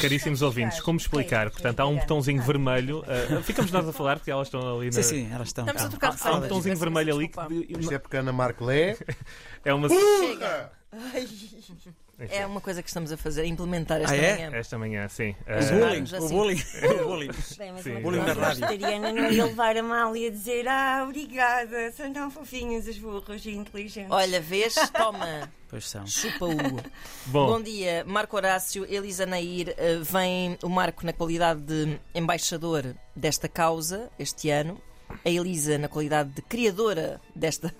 Caríssimos ouvintes, como explicar? Portanto, há um botãozinho vermelho. uh, ficamos nós a falar, porque elas estão ali na. Sim, sim, elas estão. Estamos a trocar Há um botãozinho vermelho ali que Isto é porque a Ana Marco Lé. é uma. Chega. É uma coisa que estamos a fazer, a implementar esta Ah, é? manhã. Esta manhã, sim. O Uh, bullying, o bullying, o bullying. Bem, mas Sim. uma Bullying na rádio. vegetariana não ia levar a mal e a dizer ah, obrigada, são tão fofinhos os burros e inteligentes. Olha, vês? Toma, Pois são. chupa-o. bom, Bom dia, Marco Horácio, Elisa Nair. eh, Vem o Marco na qualidade de embaixador desta causa este ano, a Elisa na qualidade de criadora desta,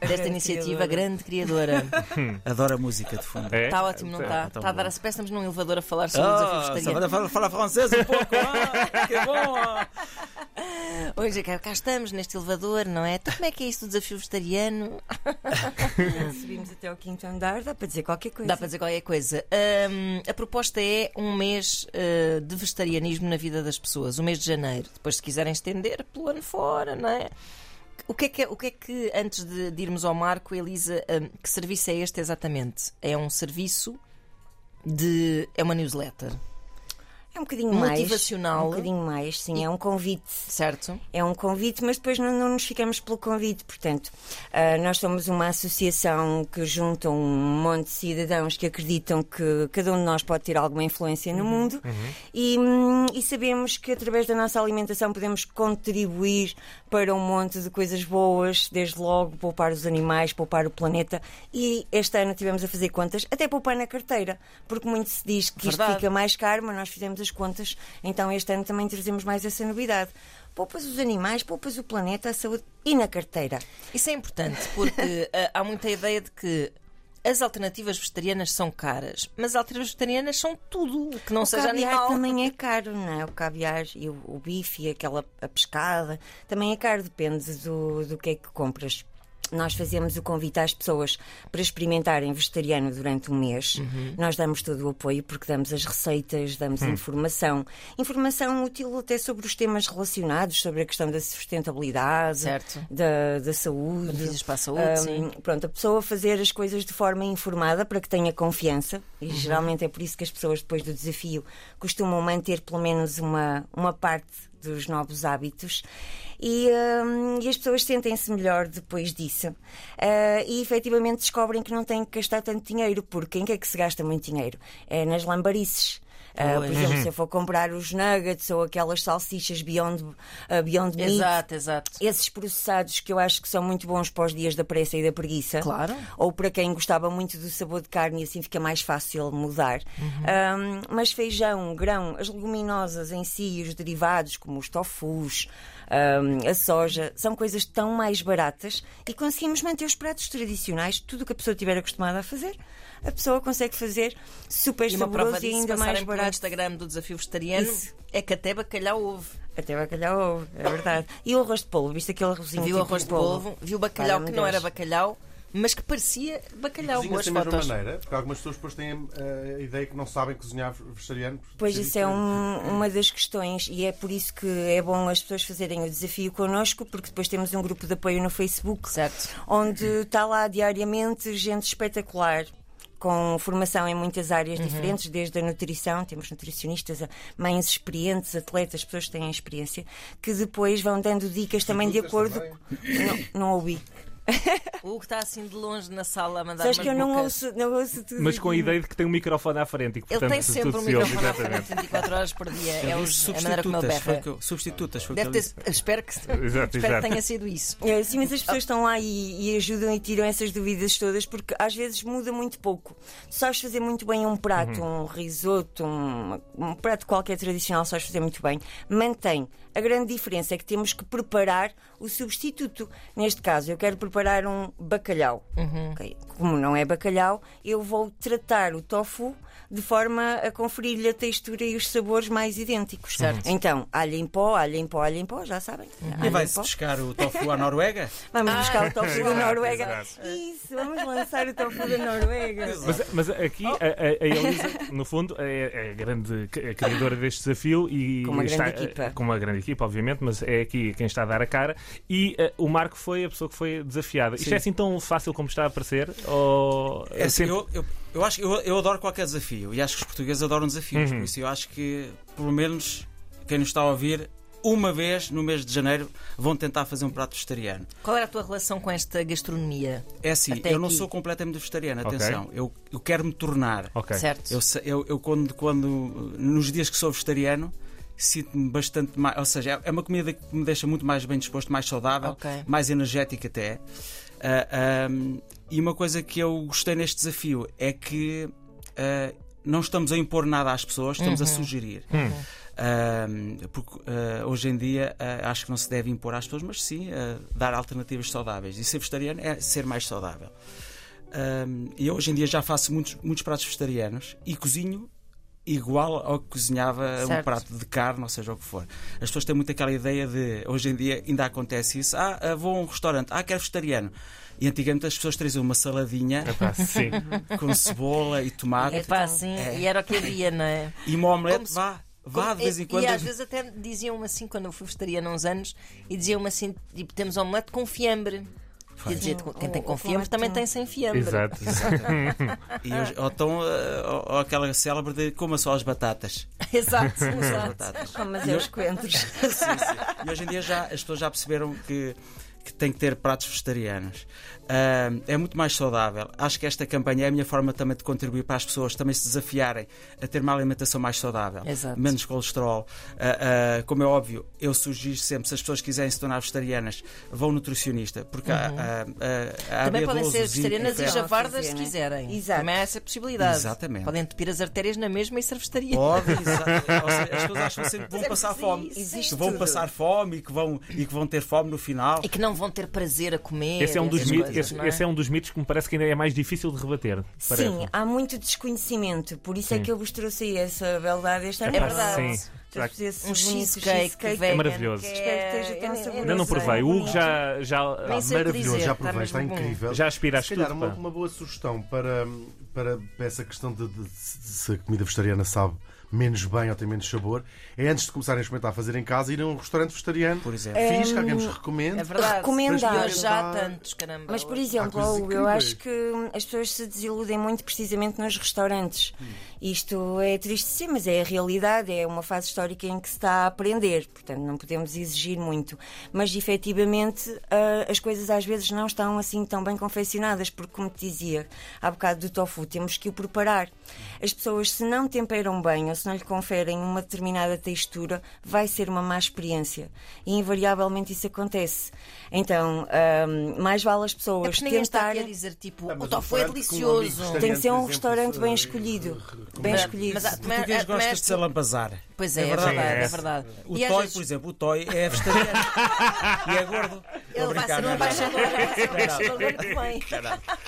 desta iniciativa, grande criadora. Adoro a música de fundo. é? Está ótimo, não está? tá Está a bom. dar a que estamos num elevador a falar sobre o desafio Ah, vegetariano. fala, fala francês um pouco, ah, que bom! ah. Hoje cá, cá estamos neste elevador, não é? Então, como é que é isto do desafio vegetariano? Subimos até ao quinto andar, dá para dizer qualquer coisa. Dá para dizer qualquer coisa. Hum, a proposta é um mês uh, de vegetarianismo na vida das pessoas, o mês de janeiro. Depois, se quiserem estender, pelo ano fora, não é? O que é que, o que, é que antes de, de irmos ao Marco, Elisa, hum, que serviço é este exatamente? É um serviço de. É uma newsletter, É um bocadinho mais. Motivacional. Um bocadinho mais, sim, é um convite. certo? É um convite, mas depois não, não nos ficamos pelo convite. Portanto, ah, nós somos uma associação que junta um monte de cidadãos que acreditam que cada um de nós pode ter alguma influência no mundo e, hum, e sabemos que através da nossa alimentação podemos contribuir para um monte de coisas boas, desde logo poupar os animais, poupar o planeta. E este ano tivemos a fazer contas, até poupar na carteira, porque muito se diz que isto Verdade. fica mais caro, mas nós fizemos as contas, então este ano também trazemos mais essa novidade. Poupas os animais, poupas o planeta, a saúde e na carteira. Isso é importante porque ah, há muita ideia de que as alternativas vegetarianas são caras, mas as alternativas vegetarianas são tudo o que não o seja caviar animal. também é caro, não é? O caviar e o, o bife e aquela a pescada também é caro, depende do, do que é que compras. Nós fazemos o convite às pessoas para experimentarem vegetariano durante um mês. Uhum. Nós damos todo o apoio porque damos as receitas, damos Hum. informação. Informação útil até sobre os temas relacionados, sobre a questão da sustentabilidade, Certo. da, da saúde. Benefícios para a saúde. Hum, pronto, a pessoa fazer as coisas de forma informada para que tenha confiança, e Uhum. geralmente é por isso que as pessoas, depois do desafio, costumam manter pelo menos uma, uma parte dos novos hábitos. E, hum, e as pessoas sentem-se melhor depois disso. Ah, e efetivamente descobrem que não têm que gastar tanto dinheiro, porque em que é que se gasta muito dinheiro? É nas lambarices. Ah, por exemplo, se eu for comprar os nuggets ou aquelas salsichas Beyond, ah, beyond Meat, Exato, exato. esses processados que eu acho que são muito bons para os dias da pressa e da preguiça. Claro. Ou para quem gostava muito do sabor de carne e assim fica mais fácil mudar. Um, mas feijão, grão, as leguminosas em si, os derivados, como os tofus, um, a soja, são coisas tão mais baratas e conseguimos manter os pratos tradicionais, tudo o que a pessoa estiver acostumada a fazer. A pessoa consegue fazer super E uma prova saboroso e ainda mais barato. Instagram do Desafio Vegetariano, Isso. é que até bacalhau houve. Até bacalhau houve, é verdade. E o arroz de polvo, viste aquele arrozinho Viu tipo arroz de polvo, viu bacalhau Valha-me que não era bacalhau, mas que parecia bacalhau. Cozinha-se Boas da mesma fotos. maneira, porque algumas pessoas depois têm eh, a ideia que não sabem cozinhar vegetariano. Pois isso é diferente. um- uma das questões e é por isso que é bom as pessoas fazerem o desafio connosco, porque depois temos um grupo de apoio no Facebook, Certo. onde está lá diariamente gente espetacular. Com formação em muitas áreas diferentes, desde a nutrição, temos nutricionistas, mães experientes, atletas, pessoas que têm experiência, que depois vão dando dicas também de acordo. também. Não, não ouvi. O Hugo está assim de longe na sala a mandar Sabes que eu não bocas. ouço, não ouço tudo. Mas com a ideia de que tem um microfone à frente e que, Ele portanto, tem sempre um se ouve, microfone à frente exatamente. 24 horas por dia. É, Ele os- é a maneira como ele substitutas, foi o berra. que eu- substitutas, foi o que Deve ele ter, espero que, Exato, espero que exato. tenha sido isso. É, Sim, mas as pessoas estão lá e, e ajudam e tiram essas dúvidas todas porque às vezes muda muito pouco. Tu sabes fazer muito bem um prato, um risoto, um, um prato qualquer tradicional, sabes fazer muito bem. Mantém. A grande diferença é que temos que preparar o substituto. Neste caso, eu quero preparar um bacalhau. Ok, Como não é bacalhau, eu vou tratar o tofu de forma a conferir-lhe a textura e os sabores mais idênticos. Certo. Então, alho em pó, alho em pó, alho em pó, já sabem. E Alho em vai-se buscar o tofu à Noruega? Vamos Ah, buscar o tofu da Noruega. exato. Isso, vamos lançar o tofu da Noruega. Mas, mas aqui a, a- a Elisa, no fundo, é, é a grande a criadora deste desafio e Com uma grande está, equipa. Com uma grande equipa, obviamente, mas é aqui quem está a dar a cara. E eh, o Marco foi a pessoa que foi desafiada desafiada. Isto Sim. é assim tão fácil como está a parecer? Ou É assim, sempre- eu, eu, eu acho que eu, eu adoro qualquer desafio e acho que os portugueses adoram desafios. Uhum. Por isso eu acho que, pelo menos, quem nos está a ouvir, uma vez no mês de janeiro vão tentar fazer um prato vegetariano. Qual era a tua relação com esta gastronomia? É assim, Até eu não aqui. sou completamente vegetariano, atenção. Eu, eu quero me tornar. Ok. Certo? Eu, eu, eu quando, quando, nos dias que sou vegetariano, sinto-me bastante mais. Ou seja, é- uma comida que me deixa muito mais bem disposto, mais saudável, Ok. mais energética até. Ah, ahm, e uma coisa que eu gostei neste desafio é que ah, não estamos a impor nada às pessoas, estamos a sugerir. Hum. Ahm, porque ah, hoje em dia ah, acho que não se deve impor às pessoas, mas sim ah, dar alternativas saudáveis. E ser vegetariano é ser mais saudável. E eu hoje em dia já faço muitos, muitos pratos vegetarianos e cozinho igual ao que cozinhava um Certo. prato de carne, ou seja, o que for. As pessoas têm muito aquela ideia de, hoje em dia ainda acontece isso, ah, ah, vou a um restaurante, ah, quero vegetariano. E antigamente as pessoas traziam uma saladinha Epá, sim. com cebola e tomate É pá, assim, É. e era o que havia, não é? e uma omelete, vá, vá de vez em quando. E às vezes até diziam-me assim, quando eu fui vegetariana há uns anos, e diziam-me assim: tipo, temos omelete com fiambre. Quer dizer, quem tem com também formato. tem sem fiambre. Exato. E hoje, ou, então, ah, ou- ou aquela célebre de coma só as batatas. Exato, Só as exato. batatas. Oh, mas é os coentros. Sim, sim. E hoje em dia já, as pessoas já perceberam que, que tem que ter pratos vegetarianos. Ah, é muito mais saudável. Acho que esta campanha é a minha forma também de contribuir para as pessoas também se desafiarem a ter uma alimentação mais saudável, Exato. menos colesterol. Ah, ah, como é óbvio, eu sugiro sempre, se as pessoas quiserem se tornar vegetarianas, vão nutricionista, porque há- há- há- há Também podem B12, ser vegetarianas e javardas se quiserem. Exato. Também há essa possibilidade. Exatamente. Podem entupir as artérias na mesma e ser vegetariano. Pode, seja, as pessoas acham sempre que vão é passar fome. Existe Que vão tudo. passar fome e que vão, e que vão ter fome no final. E que não vão ter prazer a comer. Esse é um dos mitos, coisas, esse, é? esse é um dos mitos que me parece que ainda é mais difícil de rebater. parece. Sim, há muito desconhecimento, por isso é que eu vos trouxe aí essa beldade este ano. É verdade. Sim. Que- Um cheesecake vegan. É maravilhoso. que que eu- saboroso. Ainda não provei. O Hugo já, já que Maravilhoso, dizer, já está provei, está incrível. Já aspiraste tudo, uma, uma boa sugestão para, para, para essa questão de, de- de se a comida vegetariana sabe menos bem ou tem menos sabor, é antes de começarem a experimentar a fazer em casa, ir a um restaurante vegetariano. Por exemplo. Fiz, que alguém vos recomende. É verdade. Recomendado. Mas já há tantos, caramba. Mas, por exemplo, Hugo, eu acho que as pessoas se desiludem muito precisamente nos restaurantes. Isto é triste sim, mas é a realidade, é uma fase histórica em que se está a aprender, portanto não podemos exigir muito. Mas efetivamente ah, as coisas às vezes não estão assim tão bem confeccionadas, porque como te dizia há bocado do tofu, temos que o preparar. As pessoas, se não temperam bem ou se não lhe conferem uma determinada textura, vai ser uma má experiência. E invariavelmente isso acontece. Então, ah, mais vale as É pessoas a tentarem. dizer tipo, Ah, o mas tofu é um delicioso. Tem que ser um restaurante bem escolhido. Bem Mas- escolhido. mas O português mas- gosta mas- de se alambazar. Pois é, é, verdade. verdade, é É. verdade. O E Toy, vezes por exemplo, o Toy é vegetariano e é gordo. Ele vai ser não um é nada. embaixador, vai ser um vem.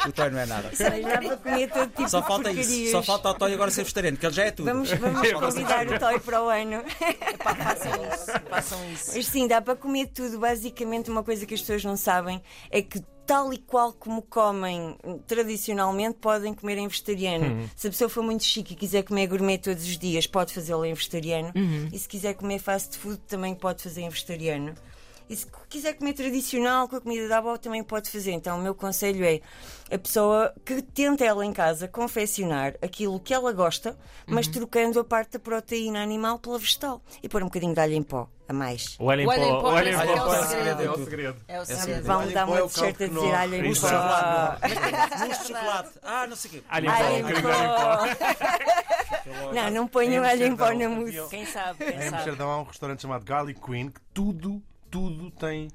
O Toy não é nada. Mas todo tipo Só falta isso. Só falta o Toy agora ser vegetariano, que ele já é tudo. Vamos, vamos convidar o Toy para o ano. Epá, façam isso, façam isso. Mas sim, dá para comer tudo. Basicamente, uma coisa que as pessoas não sabem é que. Tal e qual como comem tradicionalmente, podem comer em vegetariano. Se a pessoa for muito chique e quiser comer gourmet todos os dias, pode fazê-lo em vegetariano. E se quiser comer fast food, também pode fazer em vegetariano. E se quiser comer tradicional com a comida da avó, também pode fazer. Então, o meu conselho é a pessoa que tenta ela em casa confeccionar aquilo que ela gosta, mas trocando a parte da proteína animal pela vegetal. E pôr um bocadinho de alho em pó a mais. O alho em em pó. pó o alho em pó é o é o segredo. É o segredo. É o segredo. Vão em dar uma é o t-shirt a dizer alho em pó. Mousse de chocolate. Ah, não sei o quê. Alho em pó. em um bocadinho de alho em pó. Não, não ponham alho em pó na mousse. Quem sabe, quem Em sabe. Amsterdão há um restaurante chamado Garlic Queen que tudo, tudo tem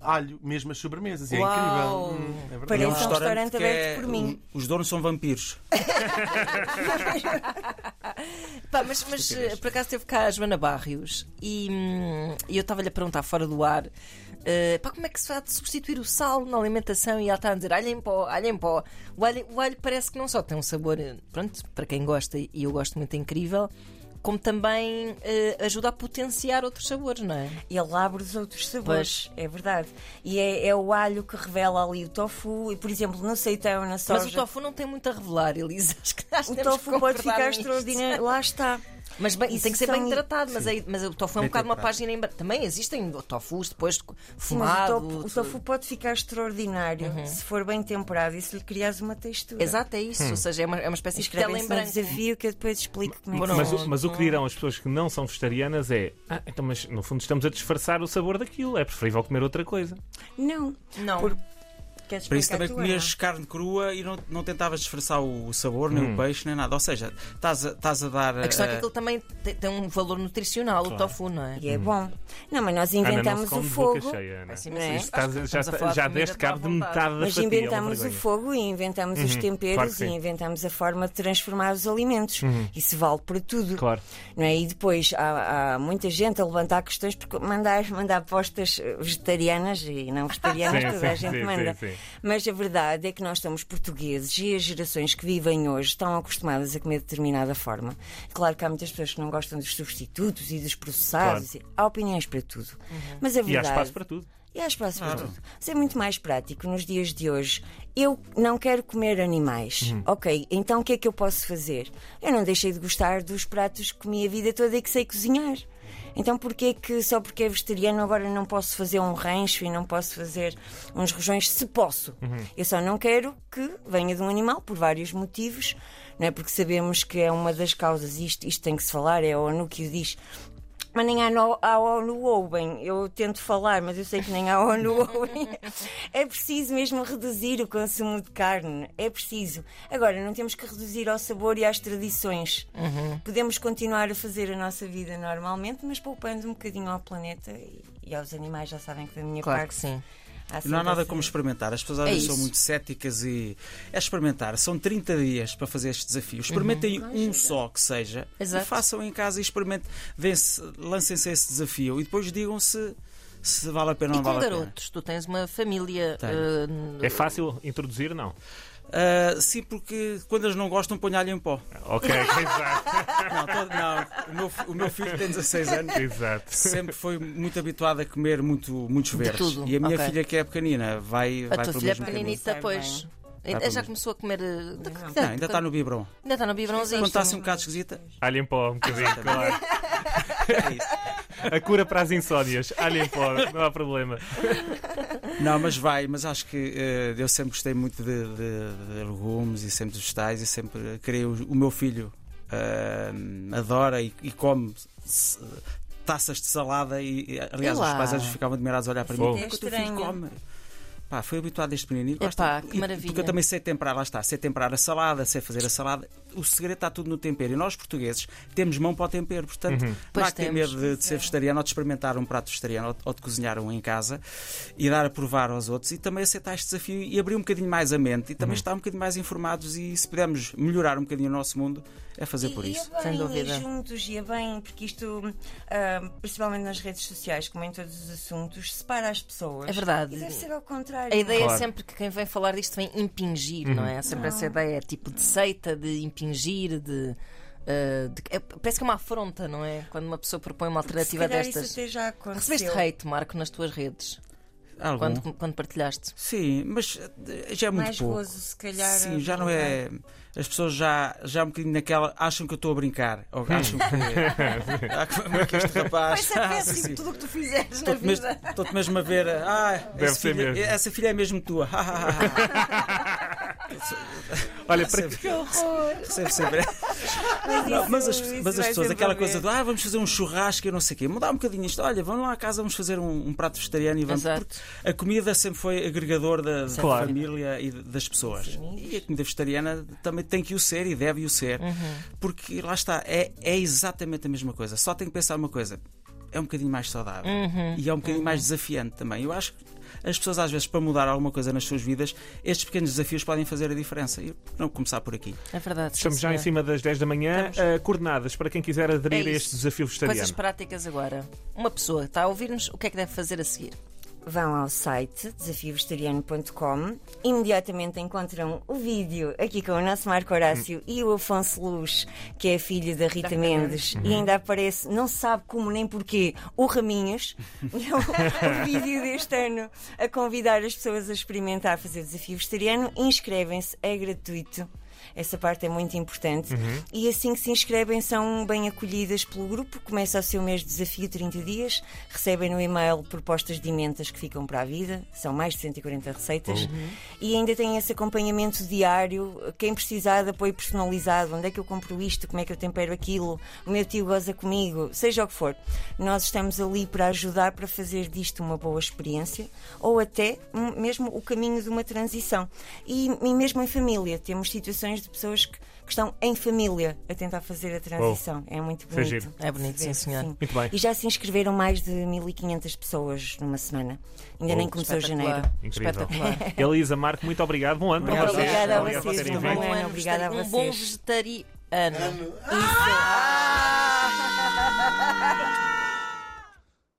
alho, mesmo as sobremesas. E é Uau. incrível. Hum, é verdade. Parece É um restaurante que aberto por mim. Os donos são vampiros. Pá, mas, mas por acaso teve cá a Joana Barrios e, hum, eu estava-lhe a perguntar fora do ar eh, pá, como é que se vai substituir o sal na alimentação e ela está a dizer alho em pó, alho em pó. O alho, o alho parece que não só tem um sabor, eh, pronto, para quem gosta e eu gosto muito, é incrível, como também eh, ajuda a potenciar outros sabores, não é? Ele abre os outros sabores, é verdade. E é, é o alho que revela ali o tofu. E, por exemplo, no seitão, na soja. Mas o tofu não tem muito a revelar, Elisa. Acho que, o tofu pode ficar extraordinário. Lá está. Mas bem, Isso tem que ser são- bem tratado, mas, aí, mas o tofu é um Bem bocado uma página em branco. Também existem tofus depois Sim, mas fumado. o, tofu, o tofu pode ficar extraordinário se for bem temperado e se lhe criares uma textura. Exato, é isso. Ou seja, é uma, é uma espécie de branco. desafio que eu depois explico como é que Mas, se o- mas o que dirão as pessoas que não são vegetarianas é ah, então, mas no fundo estamos a disfarçar o sabor daquilo, é preferível comer outra coisa. Não. Não. Por- Queres Para isso também tu, comias carne crua e não, não tentavas disfarçar o sabor, nem o peixe, nem nada. Ou seja, estás a, estás a dar. A questão é que eh, aquilo também tem, tem um valor nutricional, o tofu, não é? Ana? E é bom. Não, mas nós Ana, não inventamos come o fogo. cheia, Ana. Não é? Estás- já já deste cabo de metade da Mas fatia. é inventamos o fogo e inventamos os Uhum, temperos claro e inventamos a forma de transformar os alimentos. Isso vale para tudo. Claro. Não é? E depois há, há muita gente a levantar questões porque mandar, mandar apostas vegetarianas e não vegetarianas, Sim, toda a gente sim, manda. sim, sim. Mas a verdade é que nós somos portugueses e as gerações que vivem hoje estão acostumadas a comer de determinada forma. Claro que há muitas pessoas que não gostam dos substitutos e dos processados. Há opiniões para tudo. Mas a E há verdade. espaço para tudo. E há espaço para tudo. Mas é muito mais prático nos dias de hoje. Eu não quero comer animais. Ok, então o que é que eu posso fazer? Eu não deixei de gostar dos pratos que comi a vida toda e que sei cozinhar. Então porquê que só porque é vegetariano agora não posso fazer um rancho e não posso fazer uns rojões? Se posso. Eu só não quero que venha de um animal por vários motivos. Não é porque sabemos que é uma das causas, isto, isto tem que se falar, é a ONU que o diz, mas nem a, no, a ONU ouvem. Eu tento falar, mas eu sei que nem a ONU ouvem. É preciso mesmo reduzir o consumo de carne. É preciso. Agora, não temos que reduzir ao sabor e às tradições. Podemos continuar a fazer a nossa vida normalmente, mas poupando um bocadinho ao planeta e, e aos animais. Já sabem que da minha Claro parte. que sim. Não há nada como experimentar. As pessoas às É vezes são muito céticas e é experimentar. São 30 dias para fazer este desafio. Experimentem um só que seja Exato. e façam em casa e experimentem, lancem-se a esse desafio e depois digam se, vale a pena ou não com vale a pena. garotos, tu tens uma família. Eh, É fácil introduzir? Não. Ah, sim, porque quando eles não gostam, põe alho em pó. Ok, exato. Não, todo- não. O, meu, o meu filho tem 16 anos. exato. Sempre foi muito habituado a comer muito, muitos verdes. tudo, E a minha ok. filha, que é pequenina, vai, a vai tua filha é pequeninita, pois. Para Já começou a comer. eh, Não, ainda está no biberon. Ainda está no biberãozinho. Quando está assim um bocado esquisita, Alho em pó, um bocadinho, claro. É isso. A cura para as insónias. Em pó, não há problema. Não, mas vai, mas acho que eh, eu sempre gostei muito de, de- de legumes e sempre de vegetais e sempre queria o, o meu filho eh, adora e, e come se- taças de salada e, aliás os pais às vezes ficavam admirados a olhar para Fogo. mim. "O que é que o teu filho Estranho. Come?" Pá, foi habituado desde pequenino. Epá, Gosta- que e- maravilha. Porque eu também sei temperar, lá está, sei temperar a salada, sei fazer a salada. O segredo está tudo no tempero. E nós, portugueses, temos mão para o tempero. Portanto, não Pois há que ter medo de, de ser vegetariano ou de experimentar um prato vegetariano ou, ou de cozinhar um em casa e dar a provar aos outros e também aceitar este desafio e abrir um bocadinho mais a mente e também estar um bocadinho mais informados. E se pudermos melhorar um bocadinho o nosso mundo, é fazer por E- isso. E é Sem dúvida. e juntos, e é bem, porque isto, ah, principalmente nas redes sociais, como em todos os assuntos, separa as pessoas. É verdade. E deve ser ao contrário. A ideia Claro. é sempre que quem vem falar disto vem impingir, não é? Há sempre essa ideia, tipo de seita, de impingir, de. eh, de- é- parece que é uma afronta, não é? Quando uma pessoa propõe uma alternativa destas. Isso até já aconteceu. Recebeste hate, Marco, nas tuas redes, Algum. quando, quando partilhaste. Sim, mas eh, já é muito Mais pouco. gozo, se calhar. Sim, já não é. As pessoas já, já um bocadinho naquela. acham que eu estou a brincar. Ou acham que. ah, como é que este rapaz. É Ah, péssimo, sim. tudo o que tu fizeres na Estou-te mesmo, vida. estou-te mesmo a ver. Ah, Deve ser filho- mesmo. essa filha é mesmo tua. Olha, para Recebe- recebe sempre. Não, mas as, mas as pessoas, aquela coisa de ah, vamos fazer um churrasco e não sei o quê, mudar um bocadinho isto. Olha, vamos lá à casa, vamos fazer um, um prato vegetariano e vamos. Exato. porque A comida sempre foi agregador da, da Claro. família e das pessoas. E a comida vegetariana também tem que o ser e deve o ser. Porque lá está, é, é exatamente a mesma coisa. Só tem que pensar uma coisa. É um bocadinho mais saudável e é um bocadinho mais desafiante também. Eu acho que as pessoas, às vezes, para mudar alguma coisa nas suas vidas, estes pequenos desafios podem fazer a diferença. E não começar por aqui? É verdade. Estamos sim, já em cima das 10 da manhã. Uh, coordenadas para quem quiser aderir É a este desafio vegetariano. Coisas práticas agora. Uma pessoa está a ouvir-nos, o que é que deve fazer a seguir? Vão ao site desafiovegetariano.com, imediatamente encontram o vídeo aqui com o nosso Marco Horácio e o Afonso Luz, que é filho da Rita Mendes, e ainda aparece, não se sabe como nem porquê, o Raminhas, É o, o vídeo deste ano a convidar as pessoas a experimentar fazer desafio vegetariano. Inscrevem-se, é gratuito. Essa parte é muito importante. E assim que se inscrevem, são bem acolhidas pelo grupo. Começa o seu mês de desafio 30 dias, recebem no e-mail propostas de emendas que ficam para a vida, são mais de 140 receitas, e ainda têm esse acompanhamento diário. Quem precisar de apoio personalizado, onde é que eu compro isto, como é que eu tempero aquilo, o meu tio goza comigo, seja o que for. Nós estamos ali para ajudar para fazer disto uma boa experiência ou até mesmo o caminho de uma transição. E, e mesmo em família, temos situações de pessoas que, que estão em família a tentar fazer a transição. É muito Isso é bonito. giro. É bonito, sim, senhor. Muito bem. E já se inscreveram mais de 1500 pessoas numa semana. Ainda Oh, nem começou Espetacular. janeiro. Incrível. Espetacular. Elisa, Marco, muito obrigado. Bom ano para Muito vocês. obrigada a vocês, terem um bom ano. obrigada a Um bom vocês. vegetariano. Isso.